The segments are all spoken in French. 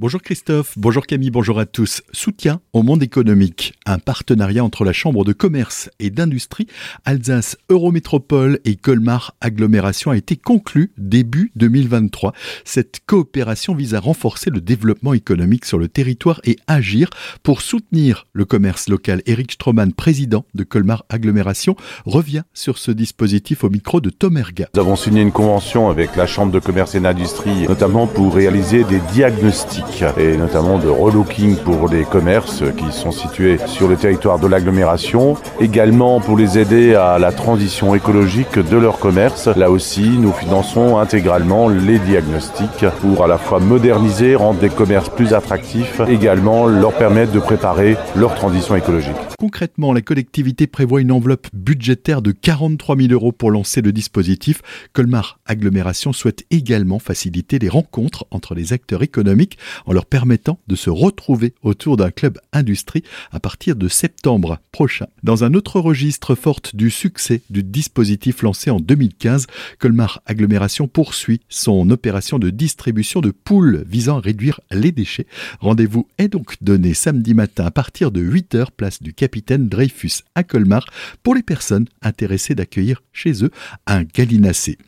Bonjour Christophe, bonjour Camille, bonjour à tous. Soutien au monde économique. Un partenariat entre la Chambre de commerce et d'industrie, Alsace Eurométropole et Colmar Agglomération a été conclu début 2023. Cette coopération vise à renforcer le développement économique sur le territoire et agir pour soutenir le commerce local. Eric Stroman, président de Colmar Agglomération, revient sur ce dispositif au micro de Tom Erga. Nous avons signé une convention avec la Chambre de commerce et d'industrie, notamment pour réaliser des diagnostics et notamment de relooking pour les commerces qui sont situés sur le territoire de l'agglomération. Également pour les aider à la transition écologique de leur commerce. Là aussi, nous finançons intégralement les diagnostics pour à la fois moderniser, rendre des commerces plus attractifs, également leur permettre de préparer leur transition écologique. Concrètement, la collectivité prévoit une enveloppe budgétaire de 43 000 euros pour lancer le dispositif. Colmar Agglomération souhaite également faciliter les rencontres entre les acteurs économiques en leur permettant de se retrouver autour d'un club industrie à partir de septembre prochain. Dans un autre registre forte du succès du dispositif lancé en 2015, Colmar Agglomération poursuit son opération de distribution de poules visant à réduire les déchets. Rendez-vous est donc donné samedi matin à partir de 8h place du capitaine Dreyfus à Colmar pour les personnes intéressées d'accueillir chez eux un gallinacé.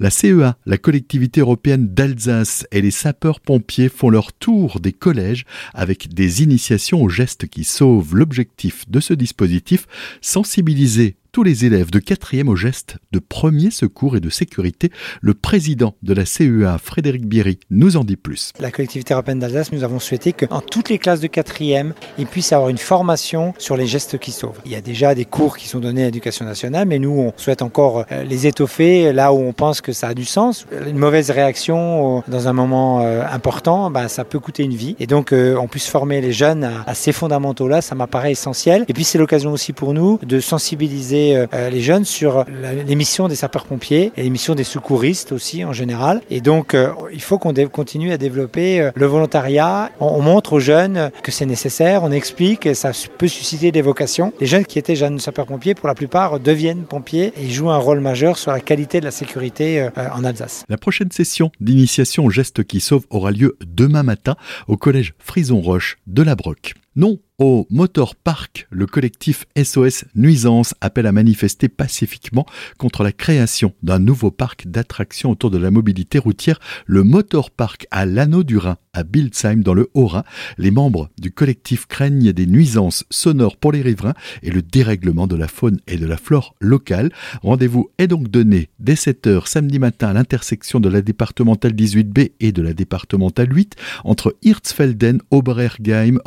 La CEA, la collectivité européenne d'Alsace et les sapeurs-pompiers font leur tour des collèges avec des initiations aux gestes qui sauvent. L'objectif de ce dispositif, sensibiliser tous les élèves de quatrième au geste de premier secours et de sécurité. Le président de la CEA, Frédéric Bierry, nous en dit plus. La collectivité européenne d'Alsace, nous avons souhaité qu'en toutes les classes de quatrième, ils puissent avoir une formation sur les gestes qui sauvent. Il y a déjà des cours qui sont donnés à l'éducation nationale, mais nous, on souhaite encore euh, les étoffer là où on pense que ça a du sens. Une mauvaise réaction euh, dans un moment euh, important, bah, ça peut coûter une vie. Et donc, on puisse former les jeunes à ces fondamentaux-là, ça m'apparaît essentiel. Et puis, c'est l'occasion aussi pour nous de sensibiliser euh, les jeunes sur les missions des sapeurs-pompiers et les missions des secouristes aussi en général. Et donc, euh, il faut qu'on continue à développer euh, le volontariat. On, montre aux jeunes que c'est nécessaire, on explique, et ça peut susciter des vocations. Les jeunes qui étaient jeunes sapeurs-pompiers, pour la plupart, deviennent pompiers et jouent un rôle majeur sur la qualité de la sécurité en Alsace. La prochaine session d'initiation au geste qui sauve aura lieu demain matin au collège Frison Roche de la Broque. Non au Motor Park, le collectif SOS Nuisance appelle à manifester pacifiquement contre la création d'un nouveau parc d'attractions autour de la mobilité routière, le Motor Park à l'Anneau du Rhin, à Bildsheim, dans le Haut-Rhin. Les membres du collectif craignent des nuisances sonores pour les riverains et le dérèglement de la faune et de la flore locale. Rendez-vous est donc donné dès 7h samedi matin à l'intersection de la départementale 18B et de la départementale 8 entre Hirtsfelden, Oberergheim,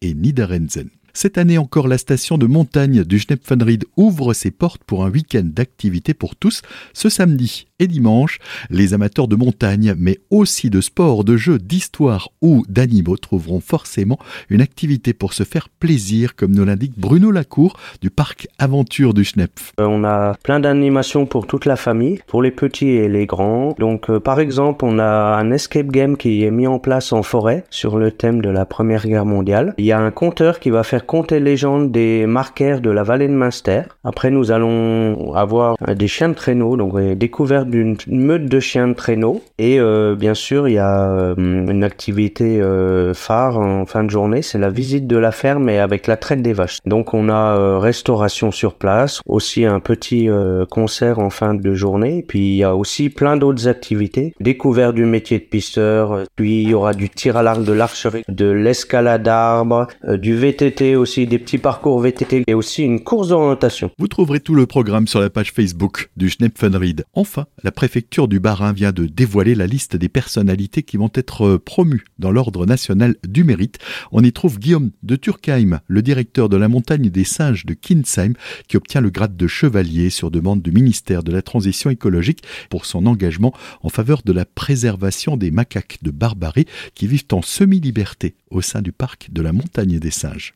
Et Niederensen. Cette année encore, la station de montagne du Schnepfenried ouvre ses portes pour un week-end d'activité pour tous ce samedi et dimanche. Les amateurs de montagne, mais aussi de sport, de jeux, d'histoire ou d'animaux trouveront forcément une activité pour se faire plaisir, comme nous l'indique Bruno Lacour du parc Aventure du Schnepf. Euh, on a plein d'animations pour toute la famille, pour les petits et les grands. Donc, euh, par exemple, on a un escape game qui est mis en place en forêt sur le thème de la Première Guerre mondiale. Il y a un compteur qui va faire contes et légendes des marquaires de la vallée de Munster. Après, nous allons avoir des chiens de traîneau, donc découverte d'une meute de chiens de traîneau. Et euh, bien sûr, il y a euh, une activité euh, phare en fin de journée, c'est la visite de la ferme et avec la traite des vaches. Donc, on a restauration sur place, aussi un petit concert en fin de journée. Puis, il y a aussi plein d'autres activités. Découverte du métier de pisteur, puis il y aura du tir à l'arc, de l'archerie, de l'escalade d'arbres, du VTT aussi des petits parcours VTT et aussi une course d'orientation. Vous trouverez tout le programme sur la page Facebook du Schnepfenried. Enfin, la préfecture du Bas-Rhin vient de dévoiler la liste des personnalités qui vont être promues dans l'ordre national du mérite. On y trouve Guillaume de Turkheim, le directeur de la montagne des singes de Kinsheim, qui obtient le grade de chevalier sur demande du ministère de la Transition écologique pour son engagement en faveur de la préservation des macaques de Barbarie qui vivent en semi-liberté au sein du parc de la montagne des singes.